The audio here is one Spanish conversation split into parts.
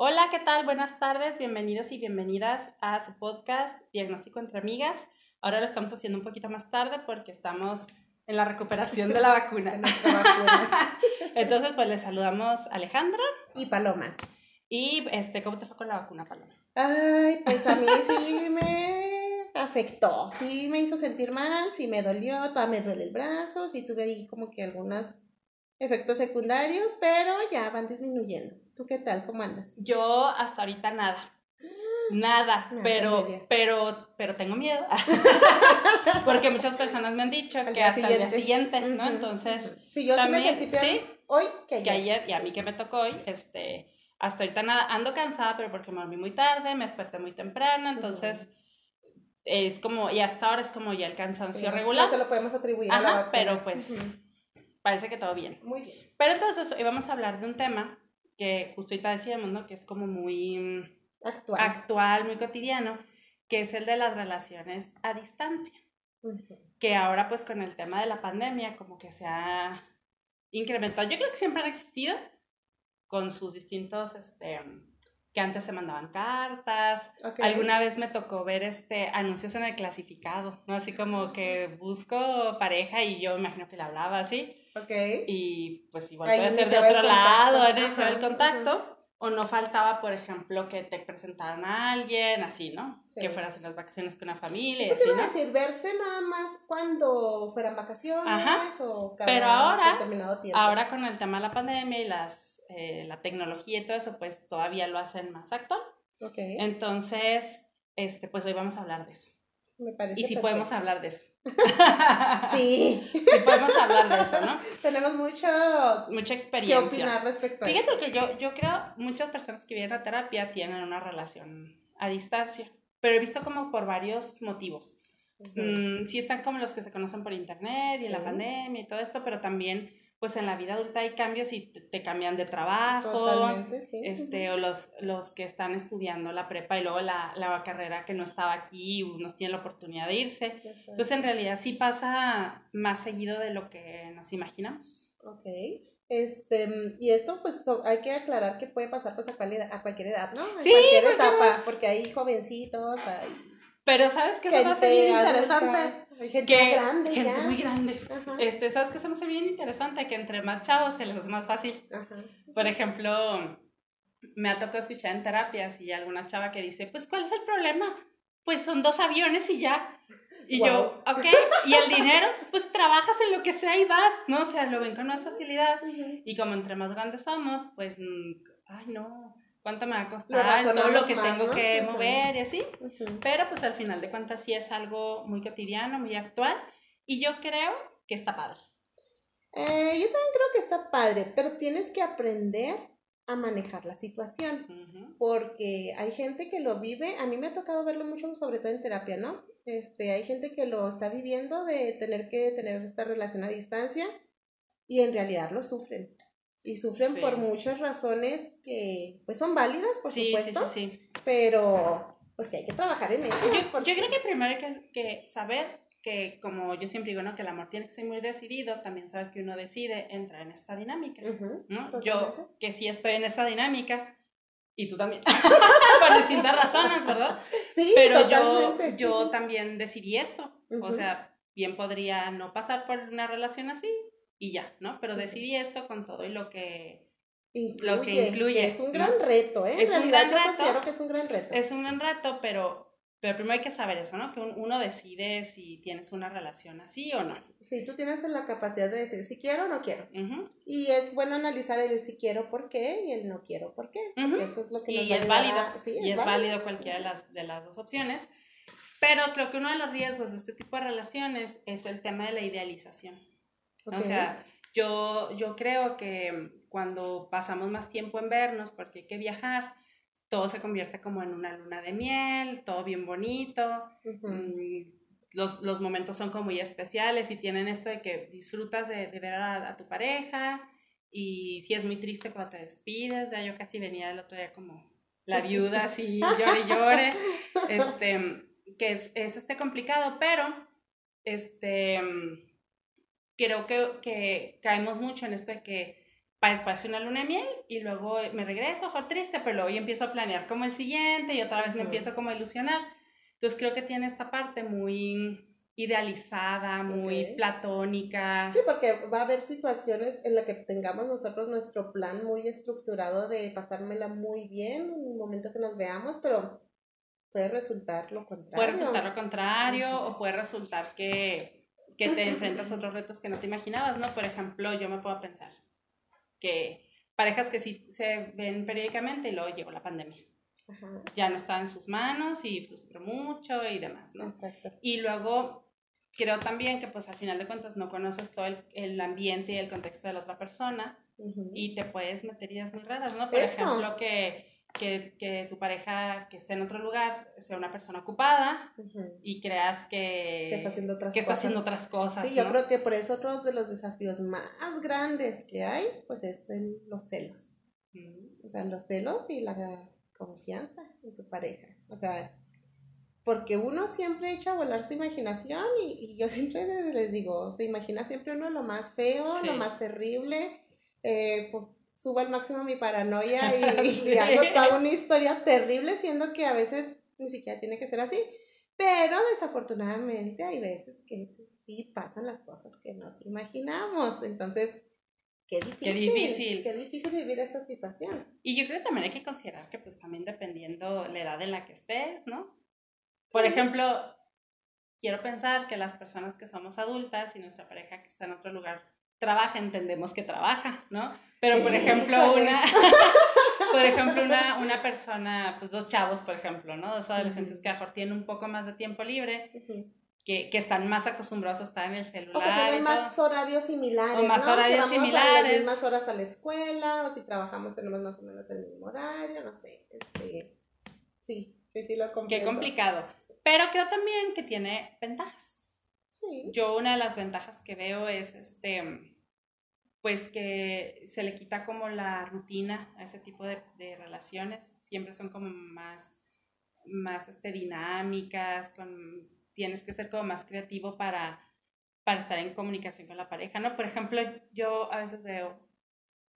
Hola, ¿qué tal? Buenas tardes, bienvenidos y bienvenidas a su podcast Diagnóstico entre Amigas. Ahora lo estamos haciendo un poquito más tarde porque estamos en la recuperación de la vacuna. Entonces, pues les saludamos Alejandra y Paloma. Y este, ¿cómo te fue con la vacuna, Paloma? Ay, pues a mí sí me afectó, sí me hizo sentir mal, sí me dolió, todavía me duele el brazo, sí tuve ahí como que algunos efectos secundarios, pero ya van disminuyendo. ¿Tú qué tal? ¿Cómo andas? Yo hasta ahorita nada. Nada, pero, pero, pero tengo miedo. Porque muchas personas me han dicho que hasta el día siguiente, ¿no? Entonces, sí, yo también, sí me sentí hoy que ayer. Que ayer, y a mí que me tocó hoy, este, hasta ahorita nada, ando cansada, pero porque me dormí muy tarde, me desperté muy temprano, entonces es como, y hasta ahora es como ya el cansancio regular. No se lo podemos atribuir a la pero pues parece que todo bien. Muy bien. Pero entonces hoy vamos a hablar de un tema que justo ahorita decíamos, ¿no? Que es como muy actual, actual muy cotidiano, que es el de las relaciones a distancia. Que ahora pues con el tema de la pandemia como que se ha incrementado. Yo creo que siempre han existido, con sus distintos, este, que antes se mandaban cartas. Alguna vez me tocó ver este anuncios en el clasificado, ¿no? Así como que busco pareja y yo imagino que le hablaba así. Ok. Y pues igual puede ser de otro lado, iniciar el contacto. O no faltaba, por ejemplo, que te presentaran a alguien, así, ¿no? Que fueras en las vacaciones con una familia. Eso así, te decir, verse nada más cuando fueran vacaciones o cada Pero ahora, determinado tiempo. ahora con el tema de la pandemia y las eh, la tecnología y todo eso, pues todavía lo hacen más actual. Okay. Entonces, este, pues hoy vamos a hablar de eso. Me parece y si podemos hablar de eso. sí. Sí podemos hablar de eso, ¿no? Tenemos mucho mucha experiencia. que opinar respecto a Fíjate que yo, yo creo muchas personas que vienen a terapia tienen una relación a distancia, pero he visto como por varios motivos. Mm, sí están como los que se conocen por internet y en la pandemia y todo esto, pero también pues en la vida adulta hay cambios y te, cambian de trabajo, este, o los, los que están estudiando la prepa y luego la, la carrera que no estaba aquí, unos tienen la oportunidad de irse. Entonces, en realidad sí pasa más seguido de lo que nos imaginamos. Ok. Este, y esto pues hay que aclarar que puede pasar pues a, a cualquier edad, ¿no? Sí, cualquier etapa, porque hay jovencitos, hay pero ¿sabes qué se me hace bien interesante? gente grande gente muy grande. Este, ¿sabes qué se me hace bien interesante? Que entre más chavos se les es más fácil. Por ejemplo, me ha tocado escuchar en terapias y alguna chava que dice, pues, ¿cuál es el problema? Pues son dos aviones y ya. Y yo, ok, y el dinero, pues trabajas en lo que sea y vas, ¿no? O sea, lo ven con más facilidad. Y como entre más grandes somos, pues, mm, ay, no, cuánto me va a costar, todo lo que tengo que mover y así. Pero pues al final de cuentas sí es algo muy cotidiano, muy actual y yo creo que está padre. Eh, yo también creo que está padre, pero tienes que aprender a manejar la situación, porque hay gente que lo vive, a mí me ha tocado verlo mucho, sobre todo en terapia, ¿no? Este, hay gente que lo está viviendo de tener que tener esta relación a distancia y en realidad lo sufren y sufren por muchas razones que pues son válidas, por supuesto, sí, sí, pero pues que hay que trabajar en ello. Yo, yo creo que primero hay que, que, saber que, como yo siempre digo, ¿no? que el amor tiene que ser muy decidido, también saber que uno decide entrar en esta dinámica. ¿no? Yo, que sí estoy en esa dinámica, y tú también, por distintas razones, ¿verdad? Sí, Pero yo, yo también decidí esto, o sea, bien podría no pasar por una relación así, y ya, ¿no? Pero decidí esto con todo y lo que incluye. Lo que incluye es un gran reto, ¿eh? Es un gran reto. que es un gran reto. Es un gran reto, pero, pero primero hay que saber eso, ¿no? Que uno decide si tienes una relación así o no. Sí, tú tienes la capacidad de decir si quiero o no quiero. Y es bueno analizar el si quiero por qué y el no quiero por qué. Eso es lo que y es válido. y es válido cualquiera de las, de las dos opciones. Pero creo que uno de los riesgos de este tipo de relaciones es el tema de la idealización. O sea, yo, yo creo que cuando pasamos más tiempo en vernos, porque hay que viajar, todo se convierte como en una luna de miel, todo bien bonito, mm, los, los, momentos son como muy especiales y tienen esto de que disfrutas de, de ver a, tu pareja y sí es muy triste cuando te despides, ya yo casi venía el otro día como la viuda así, llore y llore, este, que es, es este complicado, pero este creo que, que caemos mucho en esto de que parece una luna de miel y luego me regreso, ojo triste, pero luego empiezo a planear como el siguiente y otra vez me empiezo como a ilusionar. Entonces creo que tiene esta parte muy idealizada, muy platónica. Sí, porque va a haber situaciones en las que tengamos nosotros nuestro plan muy estructurado de pasármela muy bien en el momento que nos veamos, pero puede resultar lo contrario. Puede resultar lo contrario o puede resultar que, que te enfrentas a otros retos que no te imaginabas, ¿no? Por ejemplo, yo me puedo pensar que parejas que sí se ven periódicamente y luego llegó la pandemia. Ya no estaba en sus manos y frustró mucho y demás, ¿no? Exacto. Y luego creo también que pues al final de cuentas no conoces todo el, ambiente y el contexto de la otra persona y te puedes meter ideas muy raras, ¿no? Por ejemplo, que, que, que, tu pareja que esté en otro lugar sea una persona ocupada y creas que, que, está haciendo otras que cosas. Está haciendo otras cosas sí, yo creo que por eso otro de los desafíos más grandes que hay, pues es los celos. O sea, los celos y la confianza en tu pareja. O sea, porque uno siempre echa a volar su imaginación y, yo siempre les digo, se imagina siempre uno lo más feo, lo más terrible, eh, subo al máximo mi paranoia y, hago toda una historia terrible, siendo que a veces ni siquiera tiene que ser así. Pero desafortunadamente hay veces que sí pasan las cosas que nos imaginamos. Entonces, qué difícil. Qué difícil. Qué difícil vivir esta situación. Y yo creo que también hay que considerar que pues también dependiendo la edad en la que estés, ¿no? Por ejemplo, quiero pensar que las personas que somos adultas y nuestra pareja que está en otro lugar trabaja, entendemos que trabaja, ¿no? Pero por ejemplo, una, por ejemplo, una, una, persona, pues dos chavos, por ejemplo, ¿no? Dos adolescentes que a mejor tienen un poco más de tiempo libre, que, que, están más acostumbrados a estar en el celular. O que tienen más horarios similares. O más horarios similares. más horas a la escuela, o si trabajamos tenemos más o menos el mismo horario, no sé. Este, sí, sí, sí, lo Qué complicado. Pero creo también que tiene ventajas. Yo una de las ventajas que veo es este pues que se le quita como la rutina a ese tipo de, de relaciones. Siempre son como más, más este, dinámicas, con, tienes que ser como más creativo para, para estar en comunicación con la pareja, ¿no? Por ejemplo, yo a veces veo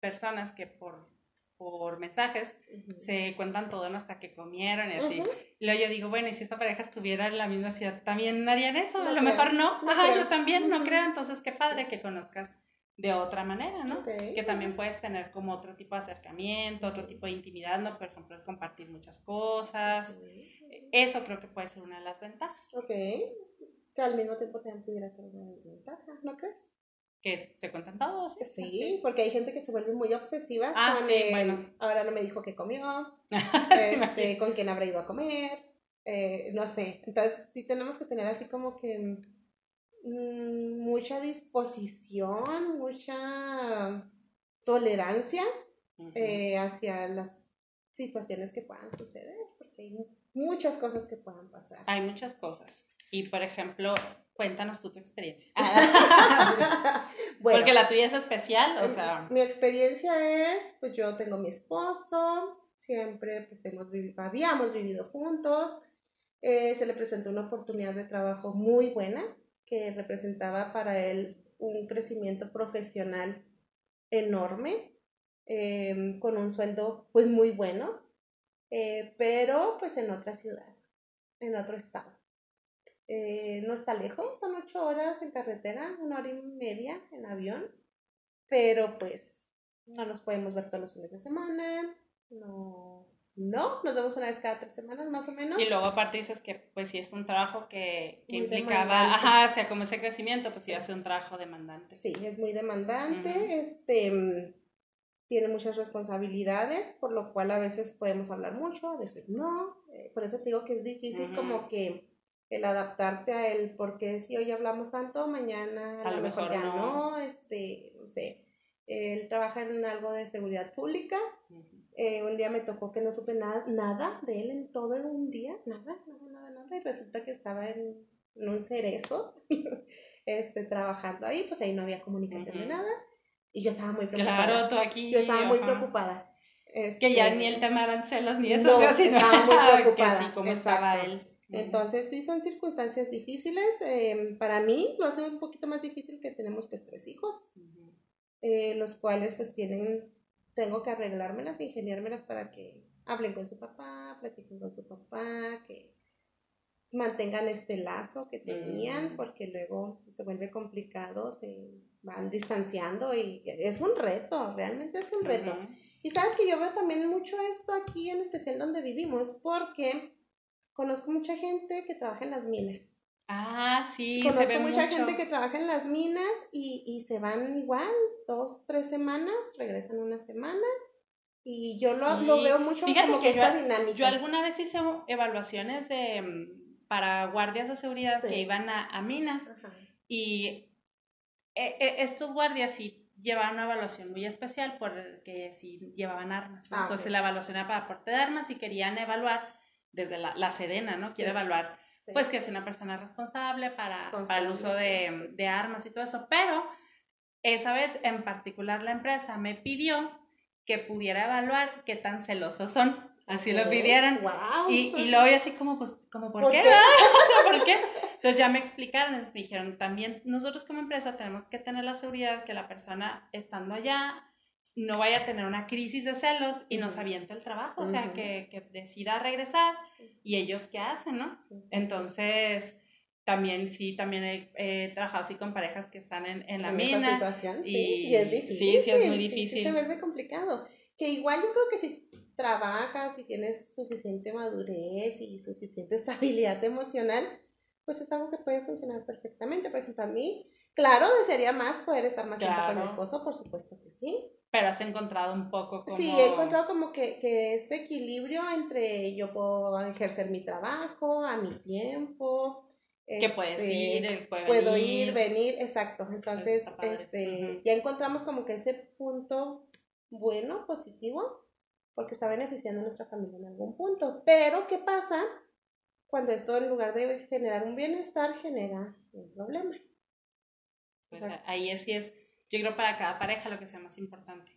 personas que por por mensajes, se cuentan todo hasta que comieron y así. Y luego yo digo, bueno, y si esta pareja estuviera en la misma ciudad, ¿también harían eso? a lo mejor no. Ajá, yo también no creo. Entonces, qué padre que conozcas de otra manera, ¿no? Que también puedes tener como otro tipo de acercamiento, otro tipo de intimidad, ¿no? Por ejemplo, compartir muchas cosas. Eso creo que puede ser una de las ventajas. Ok. Que al mismo tiempo también pudiera ser una ventaja, ¿no crees? Que se cuentan todos. Sí, porque hay gente que se vuelve muy obsesiva ah, con sí, bueno. ahora no me dijo que comió, este, con quién habrá ido a comer, eh, no sé. Entonces sí tenemos que tener así como que mm, mucha disposición, mucha tolerancia eh, hacia las situaciones que puedan suceder, porque hay muchas cosas que puedan pasar. Hay muchas cosas. Y por ejemplo, Cuéntanos tú tu experiencia. Porque la tuya es especial, o sea. Mi experiencia es, pues yo tengo mi esposo, siempre pues hemos vivido, habíamos vivido juntos. Eh, se le presentó una oportunidad de trabajo muy buena que representaba para él un crecimiento profesional enorme, em, con un sueldo pues muy bueno, eh, pero pues en otra ciudad, en otro estado. Eh, no está lejos, son ocho horas en carretera, una hora y media en avión, pero pues no nos podemos ver todos los fines de semana, no, no, nos vemos una vez cada tres semanas más o menos. Y luego aparte dices que pues si es un trabajo que, que implicaba, ajá, o sea, como ese crecimiento, pues sí hace un trabajo demandante. Sí, es muy demandante, este, tiene muchas responsabilidades, por lo cual a veces podemos hablar mucho, a veces no, eh, por eso te digo que es difícil como que el adaptarte a él, porque si hoy hablamos tanto, mañana a, lo mejor, ya no. este, no sé, él trabaja en algo de seguridad pública, eh, un día me tocó que no supe nada, nada de él en todo un día, nada, nada, nada, nada, y resulta que estaba en, un cerezo, este, trabajando ahí, pues ahí no había comunicación de nada, y yo estaba muy preocupada. Claro, tú aquí. Yo estaba muy preocupada. que ya ni el tema de arancelos ni eso, no, sino estaba muy preocupada. que así como estaba él. Entonces sí son circunstancias difíciles. Em, para mí lo hace un poquito más difícil que tenemos pues tres hijos. eh, los cuales pues tienen, tengo que arreglármelas, ingeniármelas para que hablen con su papá, platiquen con su papá, que mantengan este lazo que tenían, mm. porque luego se vuelve complicado, se van distanciando y es un reto, realmente es un reto. Y sabes que yo veo también mucho esto aquí, en especial donde vivimos, porque conozco mucha gente que trabaja en las minas. Ah, sí, conozco se ve mucha gente que trabaja en las minas y, y se van igual, dos, tres semanas, regresan una semana y yo lo, lo veo mucho como que, yo, dinámica. Yo alguna vez hice evaluaciones de, mm, para guardias de seguridad que iban a, a minas y e, e, estos guardias sí llevaban una evaluación muy especial porque sí llevaban armas. Ah, Entonces la evaluación era para aporte de armas y querían evaluar desde la, la Sedena, ¿no? Quiere evaluar pues que es una persona responsable para, para el uso de, de armas y todo eso. Pero esa vez en particular la empresa me pidió que pudiera evaluar qué tan celosos son. Así lo pidieran. Y, y luego yo así como, pues, como, ¿por, qué? ¿Por qué? Entonces ya me explicaron, me dijeron, también nosotros como empresa tenemos que tener la seguridad que la persona estando allá no vaya a tener una crisis de celos y nos aviente el trabajo, o sea, que, que, decida regresar y ellos qué hacen, ¿no? Entonces, también sí, también he, trabajado así con parejas que están en, en la en mina. Situación, y, sí, y es difícil. Sí, sí, es muy difícil. Sí, se vuelve complicado. Que igual yo creo que si trabajas y tienes suficiente madurez y suficiente estabilidad emocional, pues es algo que puede funcionar perfectamente. Por ejemplo, a mí, claro, desearía más poder estar más tiempo con mi esposo, por supuesto que sí. Pero has encontrado un poco como... Sí, he encontrado como que, que este equilibrio entre yo puedo ejercer mi trabajo a mi tiempo, que puedes este, ir, puedo ir, venir, exacto. Entonces, este, ya encontramos como que ese punto bueno, positivo, porque está beneficiando a nuestra familia en algún punto. Pero, ¿qué pasa cuando esto en lugar de generar un bienestar genera un problema? Pues ahí es, es, yo creo para cada pareja lo que sea más importante.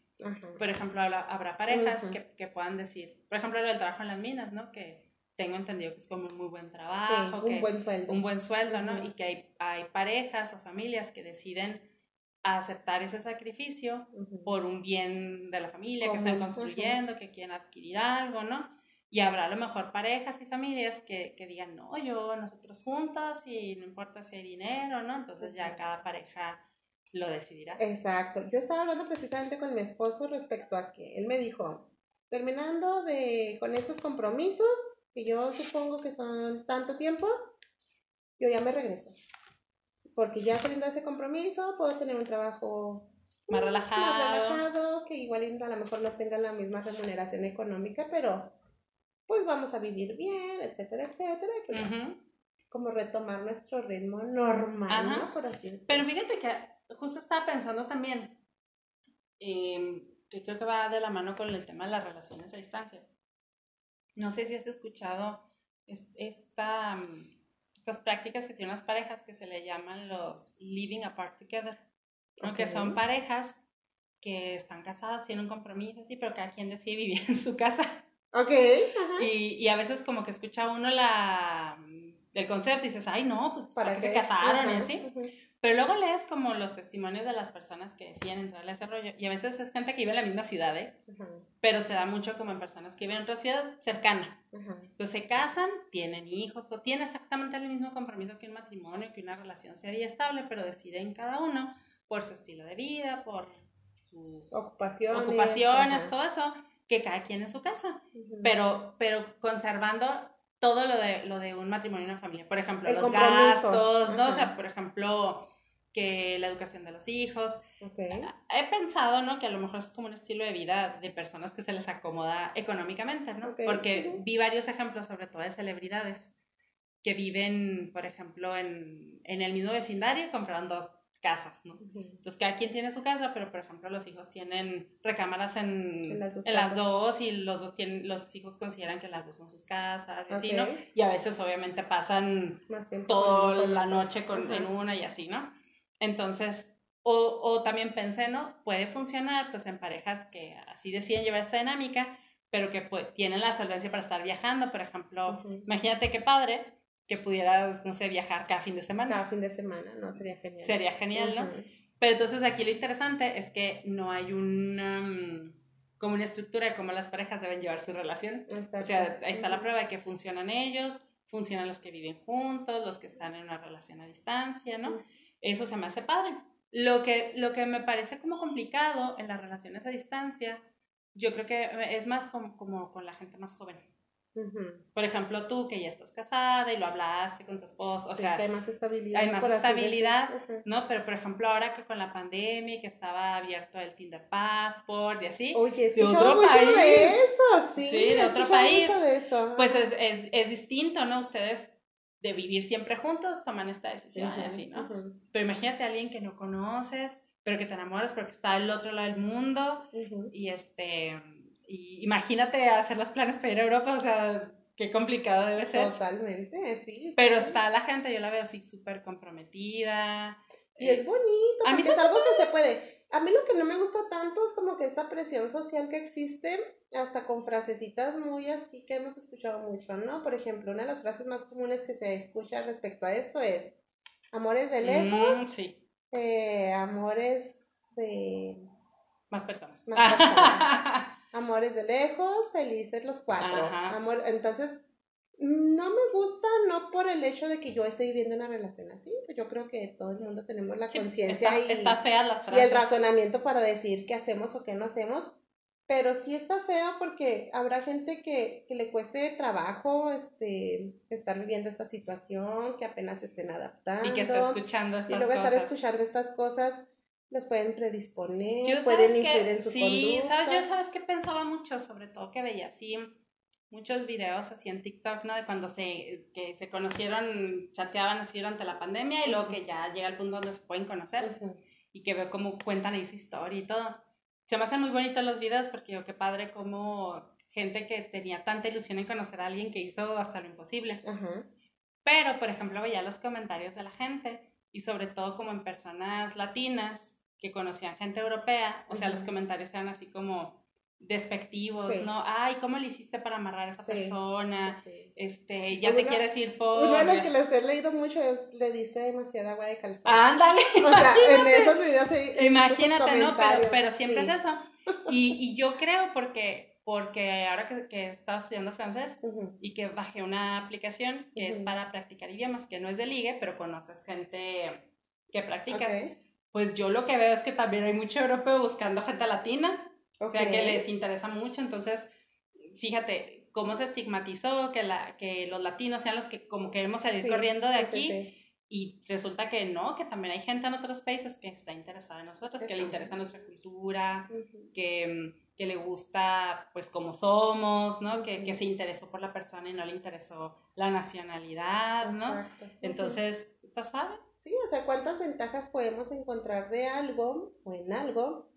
Por ejemplo, habrá, parejas que, que, puedan decir, por ejemplo, lo del trabajo en las minas, ¿no? Que tengo entendido que es como un muy buen trabajo, un buen sueldo. Un buen sueldo, ¿no? Y que hay, hay parejas o familias que deciden aceptar ese sacrificio por un bien de la familia que están construyendo, que quieren adquirir algo, ¿no? Y habrá a lo mejor parejas y familias que, que, digan, no, yo, nosotros juntos y no importa si hay dinero, ¿no? Entonces ya cada pareja lo decidirá. Exacto. Yo estaba hablando precisamente con mi esposo respecto a que él me dijo, terminando de, con estos compromisos, que yo supongo que son tanto tiempo, yo ya me regreso. Porque ya teniendo ese compromiso, puedo tener un trabajo más relajado. relajado, que igual a lo mejor no tenga la misma remuneración económica, pero pues vamos a vivir bien, etcétera, etcétera. Como retomar nuestro ritmo normal, ¿no? Por así decirlo. Pero fíjate que justo estaba pensando también, em, que creo que va de la mano con el tema de las relaciones a distancia. No sé si has escuchado esta, mm, estas prácticas que tienen las parejas que se le llaman los living apart together, que son parejas que están casadas, tienen un compromiso, sí, pero cada quien decide vivir en su casa. Ok. Y, y, a veces como que escucha uno la, el concepto y dices, ay, no, pues ¿para, qué se casaron? y así. Pero luego lees como los testimonios de las personas que decían entrarle a ese rollo. Y a veces es gente que vive en la misma ciudad, ¿eh? Pero se da mucho como en personas que viven en otra ciudad cercana. Entonces se casan, tienen hijos, o tienen exactamente el mismo compromiso que un matrimonio, que una relación seria y estable, pero deciden cada uno por su estilo de vida, por sus ocupaciones, ocupaciones todo eso, que cada quien en su casa. pero, pero conservando todo lo de, lo de un matrimonio y una familia. Por ejemplo, los gastos, ¿no? O sea, por ejemplo, que la educación de los hijos. He pensado, ¿no? Que a lo mejor es como un estilo de vida de personas que se les acomoda económicamente, ¿no? Porque vi varios ejemplos, sobre todo de celebridades, que viven, por ejemplo, en, en el mismo vecindario y compraron dos casas, ¿no? Entonces, cada quien tiene su casa, pero, por ejemplo, los hijos tienen recámaras en, en, las, dos, en las, dos y los dos tienen, los hijos consideran que las dos son sus casas, y así, ¿no? Y a veces, obviamente, pasan toda la noche con, en una y así, ¿no? Entonces, o, o, también pensé, ¿no? Puede funcionar pues en parejas que así deciden llevar esta dinámica, pero que pues, tienen la solvencia para estar viajando, por ejemplo, imagínate qué padre que pudieras, no sé, viajar cada fin de semana. Cada fin de semana, ¿no? Sería genial. Sería genial, ¿no? Pero entonces aquí lo interesante es que no hay una, mm, como una estructura de cómo las parejas deben llevar su relación. O sea, ahí está la prueba de que funcionan ellos, funcionan los que viven juntos, los que están en una relación a distancia, ¿no? Eso se me hace padre. Lo que, lo que me parece como complicado en las relaciones a distancia, yo creo que es más como, como con la gente más joven. Por ejemplo, tú que ya estás casada y lo hablaste con tu esposo, o sea, hay más estabilidad. Hay más estabilidad, ¿no? Pero por ejemplo, ahora que con la pandemia, que estaba abierto el Tinder Passport y así, Oye, de otro país, de eso, sí, sí de otro país, pues es, es, es, distinto, ¿no? Ustedes de vivir siempre juntos toman esta decisión y así, ¿no? Pero imagínate a alguien que no conoces, pero que te enamoras porque está al otro lado del mundo y este y imagínate hacer los planes para ir a Europa, o sea, qué complicado debe ser. Totalmente, sí. Pero está la gente, yo la veo así súper comprometida. Y es bonito, a mí es algo que se puede. A mí lo que no me gusta tanto es como que esta presión social que existe, hasta con frasecitas muy así que hemos escuchado mucho, ¿no? Por ejemplo, una de las frases más comunes que se escucha respecto a esto es amores de lejos, mm, sí. eh, amores de... Más personas. Más personas. amores de lejos, felices los cuatro. Amor, entonces, no me gusta no por el hecho de que yo esté viviendo una relación así, yo creo que todo el mundo tenemos la conciencia y, está fea las frases. y el razonamiento para decir qué hacemos o qué no hacemos, pero sí está feo porque habrá gente que, que le cueste trabajo este, estar viviendo esta situación, que apenas estén adaptando. Y que está escuchando estas cosas. Y luego estar escuchando estas cosas los pueden predisponer, pueden influir en su sí, ¿sabes? Yo sabes que pensaba mucho, sobre todo que veía así muchos videos así en TikTok, ¿no? De cuando se, que se conocieron, chateaban así durante la pandemia y luego que ya llega el punto donde se pueden conocer y que veo cómo cuentan ahí su historia y todo. Se me hacen muy bonitos los videos porque yo qué padre como gente que tenía tanta ilusión en conocer a alguien que hizo hasta lo imposible. Pero, por ejemplo, veía los comentarios de la gente y sobre todo como en personas latinas que conocían gente europea, o sea, los comentarios eran así como despectivos, ¿no? Ay, ¿cómo le hiciste para amarrar a esa persona? Este, ya te quieres ir por... Uno de los que les he leído mucho es, le diste demasiada agua de calzón. Ándale, O sea, en esos videos... Imagínate, ¿no? Pero, pero siempre es eso. Y, y yo creo porque, porque ahora que, que he estado estudiando francés y que bajé una aplicación que es para practicar idiomas, que no es de ligue, pero conoces gente que practicas pues yo lo que veo es que también hay mucho europeo buscando gente latina, o sea, que les interesa mucho, entonces, fíjate cómo se estigmatizó que, la, que los latinos sean los que como queremos salir corriendo de aquí. y resulta que no, que también hay gente en otros países que está interesada en nosotros, que le interesa nuestra cultura, que, que, le gusta pues como somos, ¿no? Que, que, se interesó por la persona y no le interesó la nacionalidad, ¿no? Entonces, ¿está suave? Sí, o sea, ¿cuántas ventajas podemos encontrar de algo o en algo?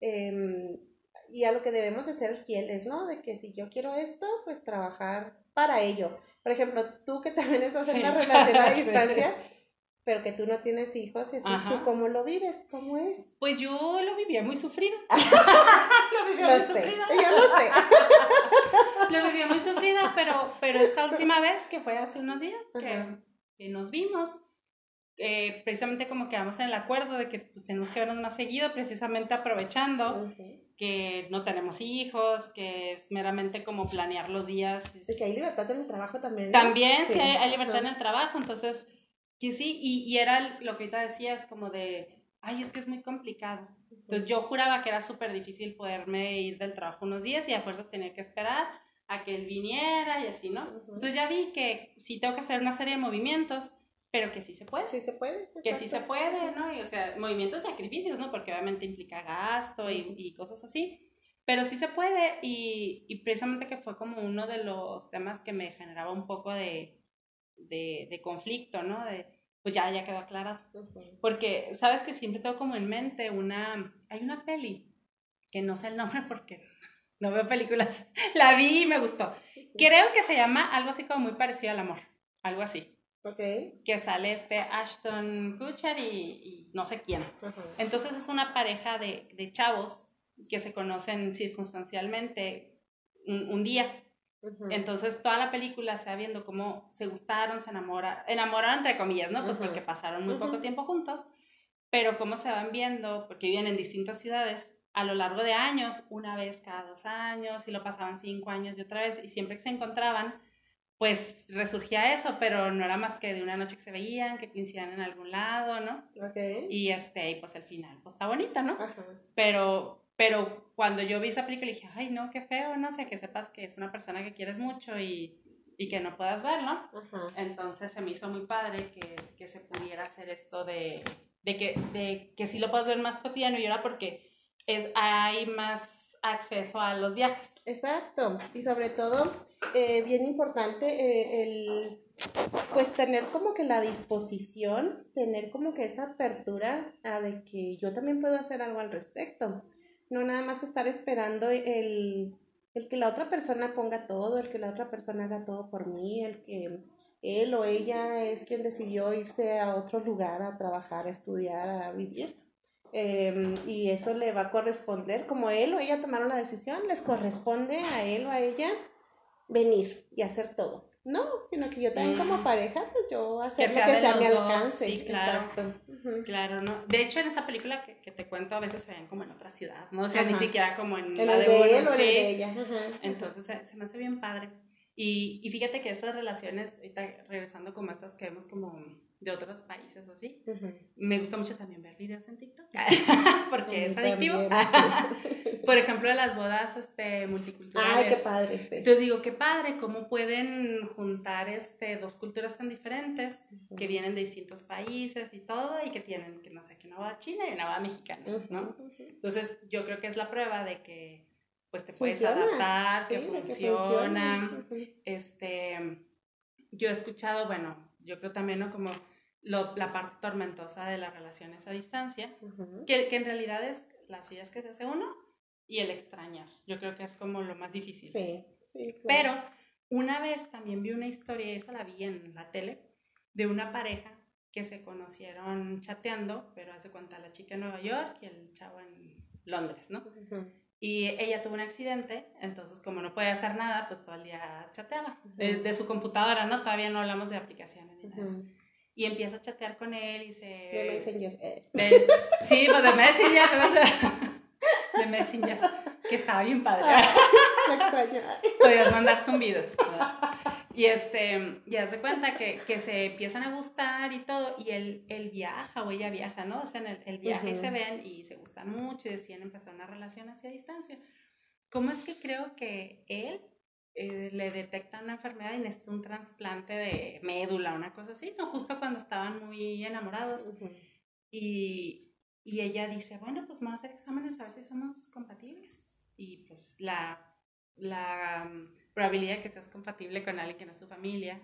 Em, y a lo que debemos de ser fieles, ¿no? De que si yo quiero esto, pues trabajar para ello. Por ejemplo, tú que también estás en una relación a distancia, pero que tú no tienes hijos, y así, ¿tú cómo lo vives? ¿Cómo es? Pues yo lo vivía muy sufrida. lo vivía muy sufrida. Yo lo sé. lo vivía muy sufrida, pero, pero esta última vez, que fue hace unos días, que, que nos vimos, eh, precisamente como quedamos en el acuerdo de que pues, tenemos que vernos más seguido, precisamente aprovechando que no tenemos hijos, que es meramente como planear los días. Es... que hay libertad en el trabajo también. También, sí, hay, libertad en el trabajo, entonces, que sí, y, y era lo que ahorita decías, como de, ay, es que es muy complicado. Entonces yo juraba que era súper difícil poderme ir del trabajo unos días y a fuerzas tenía que esperar a que él viniera y así, ¿no? Entonces ya vi que sí tengo que hacer una serie de movimientos pero que sí se puede. Sí se puede. Que sí se puede, ¿no? Y, o sea, movimientos de sacrificios, ¿no? Porque obviamente implica gasto y, y cosas así. Pero sí se puede y, y, precisamente que fue como uno de los temas que me generaba un poco de, de, de conflicto, ¿no? De, pues ya, ya quedó aclarado. Porque, ¿sabes que siempre tengo como en mente una, hay una peli, que no sé el nombre porque no veo películas, la vi y me gustó. Creo que se llama algo así como muy parecido al amor, algo así. Que sale este Ashton Kutcher y, no sé quién. Entonces es una pareja de, de, chavos que se conocen circunstancialmente un, día. Entonces toda la película se va viendo cómo se gustaron, se enamoraron, enamoraron entre comillas, ¿no? Pues porque pasaron muy poco tiempo juntos, pero cómo se van viendo, porque viven en distintas ciudades, a lo largo de años, una vez cada dos años, y lo pasaban cinco años y otra vez, y siempre que se encontraban, pues resurgía eso, pero no era más que de una noche que se veían, que coincidían en algún lado, ¿no? Y este, y pues el final, pues está bonita, ¿no? Pero, pero cuando yo vi esa película dije, ay, no, qué feo, no sé, que sepas que es una persona que quieres mucho y, y que no puedas verlo. Entonces se me hizo muy padre que, que se pudiera hacer esto de, de, que, de que sí lo puedas ver más cotidiano y ahora porque es, hay más acceso a los viajes. Exacto, y sobre todo, eh, bien importante, eh, el, pues tener como que la disposición, tener como que esa apertura a de que yo también puedo hacer algo al respecto. No nada más estar esperando el, el que la otra persona ponga todo, el que la otra persona haga todo por mí, el que él o ella es quien decidió irse a otro lugar a trabajar, a estudiar, a vivir. Em, y eso le va a corresponder, como él o ella tomaron la decisión, les corresponde a él o a ella venir y hacer todo. No, sino que yo también como pareja, pues yo hacer que lo que sea a mi alcance. Sí, claro. Claro, ¿no? De hecho, en esa película que, que, te cuento, a veces se ven como en otra ciudad, ¿no? O sea, ni siquiera como en la de, de él o de ella. Entonces, se, se me hace bien padre. Y, y, fíjate que estas relaciones, ahorita regresando como estas que vemos como de otros países así, me gusta mucho también ver videos en TikTok, porque es adictivo. Por ejemplo, de las bodas este, multiculturales. Ay, qué padre. Entonces digo, qué padre, cómo pueden juntar este, dos culturas tan diferentes que vienen de distintos países y todo, y que tienen, que no sé, que una boda china y una boda mexicana, ¿no? Entonces yo creo que es la prueba de que pues te puedes adaptar, que funciona. Este, yo he escuchado, bueno, yo creo también, ¿no? Como lo, la parte tormentosa de las relaciones a distancia, que, que, en realidad es las ideas que se hace uno y el extrañar. Yo creo que es como lo más difícil. Sí, sí. Pero una vez también vi una historia, esa la vi en la tele, de una pareja que se conocieron chateando, pero hace cuenta la chica en Nueva York y el chavo en Londres, ¿no? Y ella tuvo un accidente, entonces como no podía hacer nada, pues todo el día chateaba de, su computadora, ¿no? Todavía no hablamos de aplicaciones ni nada Y empieza a chatear con él y se... De Messenger. Eh. sí, pues de Messenger. de Messenger, que estaba bien padre. Podías mandar zumbidos. Y este, ya se cuenta que, que, se empiezan a gustar y todo, y él, él viaja o ella viaja, ¿no? O sea, en el, el viaje se ven y se gustan mucho y deciden empezar una relación hacia distancia. ¿Cómo es que creo que él eh, le detecta una enfermedad y necesita un trasplante de médula, una cosa así, ¿no? Justo cuando estaban muy enamorados. y, y ella dice, bueno, pues vamos a hacer exámenes a ver si somos compatibles. Y pues la, la probabilidad de que seas compatible con alguien que no es tu familia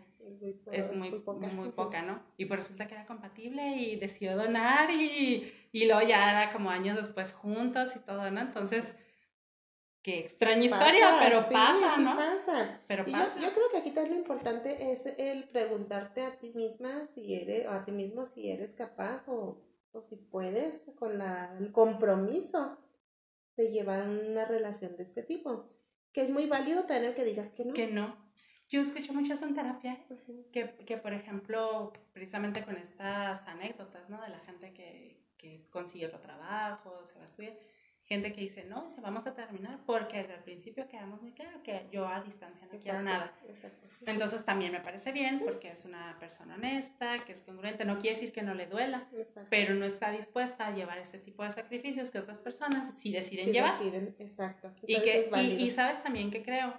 es muy, muy, poca. ¿no? Y pues resulta que era compatible y decidió donar y, y luego ya era como años después juntos y todo, ¿no? Entonces, qué extraña historia, pero pasa, ¿no? Pasa. Pero pasa. Yo, creo que aquí también lo importante es el preguntarte a ti misma si eres, o a ti mismo si eres capaz o, o si puedes con la, el compromiso de llevar una relación de este tipo que es muy válido tener que digas que no. Que no. Yo escucho mucho eso en terapia, que, que, por ejemplo, precisamente con estas anécdotas, ¿no? De la gente que, que consigue otro trabajo, se va a estudiar, gente que dice, no, se vamos a terminar porque desde el principio quedamos muy claro que yo a distancia no quiero nada. Entonces también me parece bien porque es una persona honesta, que es congruente, no quiere decir que no le duela, pero no está dispuesta a llevar ese tipo de sacrificios que otras personas sí deciden llevar. exacto. y, que, y, sabes también que creo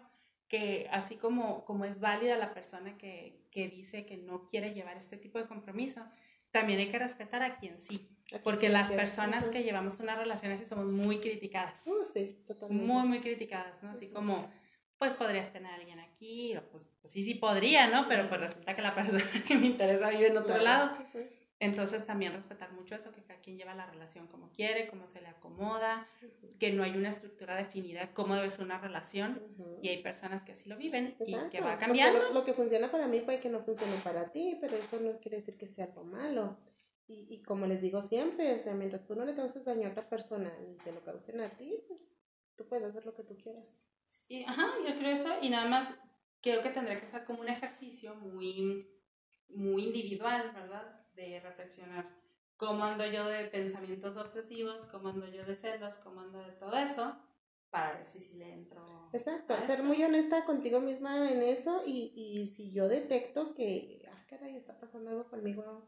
que así como, como es válida la persona que, que dice que no quiere llevar este tipo de compromiso, también hay que respetar a quien sí. Porque las personas que llevamos una relación así somos muy criticadas. Uh, sí, totalmente. Muy, muy criticadas, ¿no? Así como, pues podrías tener a alguien aquí, o pues, pues, sí, sí podría, ¿no? Pero pues resulta que la persona que me interesa vive en otro lado. Entonces también respetar mucho eso, que cada quien lleva la relación como quiere, cómo se le acomoda, que no hay una estructura definida cómo debe ser una relación y hay personas que así lo viven y que va cambiando. Lo, lo, que funciona para mí puede que no funcione para ti, pero eso no quiere decir que sea algo malo. Y, y como les digo siempre, o sea, mientras tú no le causes daño a otra persona ni te lo causen a ti, pues tú puedes hacer lo que tú quieras. Y, ajá, yo creo eso y nada más creo que tendría que ser como un ejercicio muy, muy individual, ¿verdad? De reflexionar cómo ando yo de pensamientos obsesivos, cómo ando yo de celos, cómo ando de todo eso, para ver si sí le entro. Exacto, ser muy honesta contigo misma en eso y, y si yo detecto que, ah, caray, está pasando algo conmigo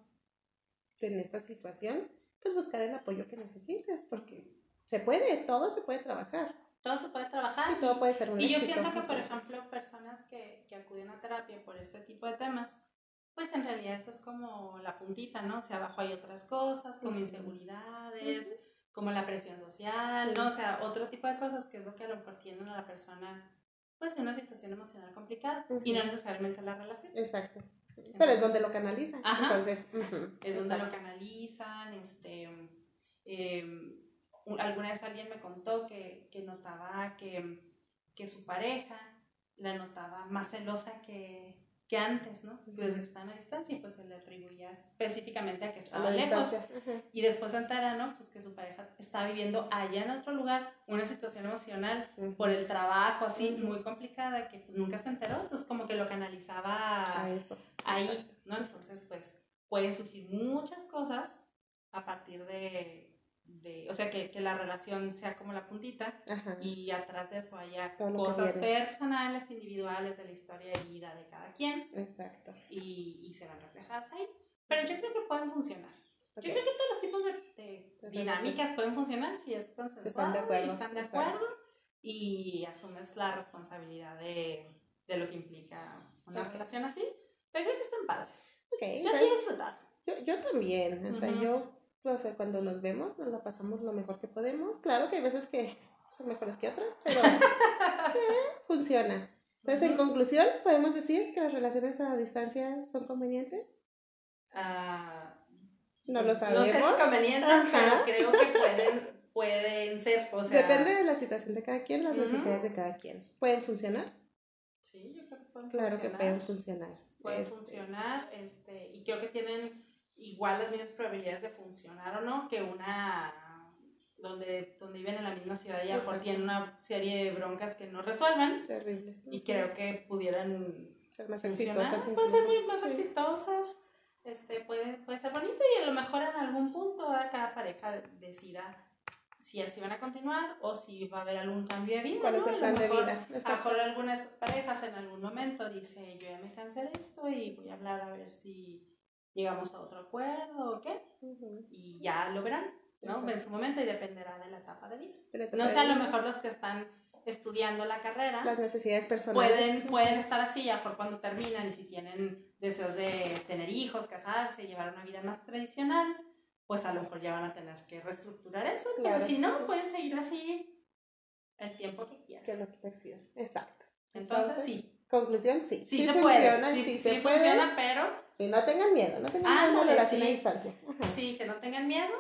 en esta situación, pues buscar el apoyo que necesites, porque se puede, todo se puede trabajar. Todo se puede trabajar. Y todo puede ser un Y yo siento que, por ejemplo, personas que, que acuden a terapia por este tipo de temas, pues en realidad eso es como la puntita, ¿no? O sea, abajo hay otras cosas, como inseguridades, como la presión social, ¿no? O sea, otro tipo de cosas que es lo que a lo mejor tienen a la persona, pues en una situación emocional complicada y no necesariamente la relación. Exacto. Pero es donde lo canalizan. Entonces, es donde lo canalizan, este... Em, alguna vez alguien me contó que, que notaba que, que, su pareja la notaba más celosa que, que antes, ¿no? Pues están a distancia y pues se le atribuía específicamente a que estaba lejos. Y después se entera, ¿no? Pues que su pareja estaba viviendo allá en otro lugar una situación emocional por el trabajo así muy complicada que pues, nunca se enteró, entonces como que lo canalizaba ahí, ¿no? Entonces pues pueden surgir muchas cosas a partir de de, o sea, que, que, la relación sea como la puntita y atrás de eso haya cosas personales, individuales de la historia de vida de cada quien. Exacto. Y, y se van reflejadas ahí. Pero yo creo que pueden funcionar. Yo creo que todos los tipos de, de dinámicas pueden funcionar si es consensuado y están de acuerdo y asumes la responsabilidad de, de lo que implica una relación así. Pero creo que están padres. Okay, yo sí he disfrutado. Yo, yo también, o sea, yo o sea, cuando nos vemos, nos la pasamos lo mejor que podemos. Claro que hay veces que son mejores que otras, pero eh, funciona. Entonces, en conclusión, ¿podemos decir que las relaciones a distancia son convenientes? Ah, no lo sabemos. No sé si convenientes, pero creo que pueden, pueden ser. O sea... Depende de la situación de cada quien, las necesidades de cada quien. ¿Pueden funcionar? Sí, yo creo que pueden claro funcionar. Claro que pueden funcionar. Pueden este funcionar, este, y creo que tienen igual las mismas probabilidades de funcionar o no que una donde, donde viven en la misma ciudad y a mejor tienen una serie de broncas que no resuelven. Terribles. Y creo que pudieran ser más funcionar. exitosas. Pueden ser muy más exitosas. Este, puede, puede ser bonito y a lo mejor en algún punto cada pareja decida si así van a continuar o si va a haber algún cambio de vida. ¿Cuál es el plan de vida? A lo mejor alguna de estas parejas en algún momento dice, yo ya me cansé de esto y voy a hablar a ver si llegamos a otro acuerdo o qué, y ya lo verán, ¿no? En su momento y dependerá de la etapa de vida. no sé, a lo mejor los que están estudiando la carrera. Las necesidades personales. Pueden, pueden estar así, a mejor cuando terminan y si tienen deseos de tener hijos, casarse, llevar una vida más tradicional, pues a lo mejor ya van a tener que reestructurar eso, pero si no, pueden seguir así el tiempo que quieran. Que lo que Exacto. Entonces, sí. Conclusión, sí. Sí, se puede. Sí, sí, funciona, pero y no tengan miedo, no tengan miedo de la relación a distancia. Sí, que no tengan miedo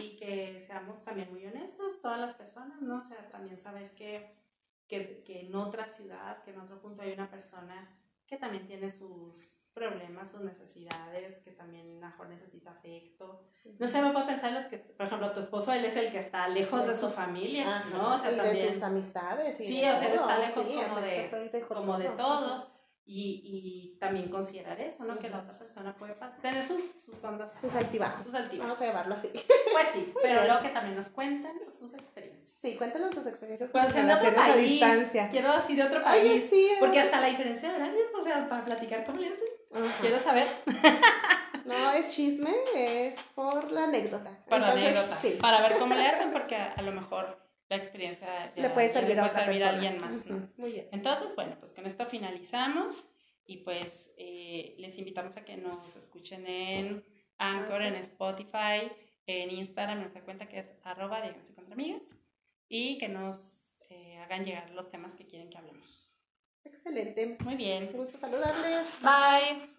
y que seamos también muy honestos, todas las personas, ¿no? O sea, también saber que, que, que en otra ciudad, que en otro punto hay una persona que también tiene sus problemas, sus necesidades, que también mejor necesita afecto. No sé, me puedo pensar los que, por ejemplo, tu esposo, él es el que está lejos de su familia, ¿no? O sea, y también... de sus amistades. sí, o sea, él está lejos como, de, como de todo. Y, y, también considerar eso, ¿no? Que la otra persona puede tener sus, sus ondas. Sus altibajos. Sus altibajos. Vamos a llevarlo así. Pues sí, pero luego que también nos cuenten sus experiencias. Sí, cuéntanos sus experiencias con de otro país. Quiero decir de otro país. sí, porque hasta la diferencia de horarios, o sea, para platicar cómo le hacen. Quiero saber. No es chisme, es por la anécdota. Para la anécdota. Sí. Para ver cómo le hacen, porque a lo mejor la experiencia le puede servir, a, servir a, alguien más. Muy bien. Entonces, bueno, pues con esto finalizamos y pues eh, les invitamos a que nos escuchen en Anchor, en Spotify, en Instagram, en nuestra cuenta que es arroba díganse contra amigas y que nos eh, hagan llegar los temas que quieren que hablemos. Excelente. Muy bien. Me gusta saludarles. Bye.